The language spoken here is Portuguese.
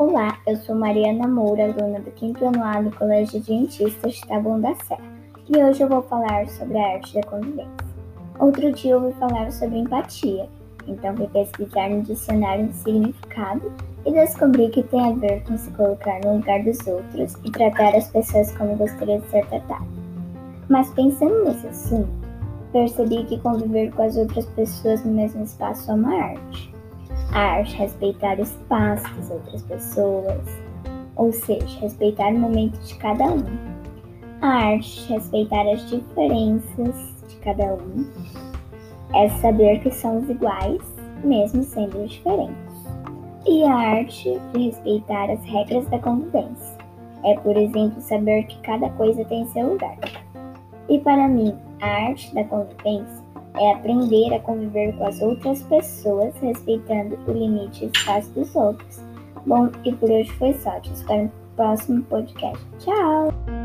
Olá, eu sou Mariana Moura, aluna do quinto ano A do Colégio de Taboão da Serra, e hoje eu vou falar sobre a arte da convivência. Outro dia eu ouvi falar sobre empatia, então fui pesquisar no dicionário de significado e descobri que tem a ver com se colocar no lugar dos outros e tratar as pessoas como gostaria de ser tratado. Mas pensando nesse assunto, percebi que conviver com as outras pessoas no mesmo espaço é uma arte. A arte respeitar o espaço das outras pessoas, ou seja, respeitar o momento de cada um. A arte respeitar as diferenças de cada um é saber que somos iguais, mesmo sendo diferentes. E a arte de respeitar as regras da convivência é, por exemplo, saber que cada coisa tem seu lugar. E para mim, a arte da convivência é aprender a conviver com as outras pessoas, respeitando o limite espaço dos outros. Bom, e por hoje foi só. Te espero no próximo podcast. Tchau!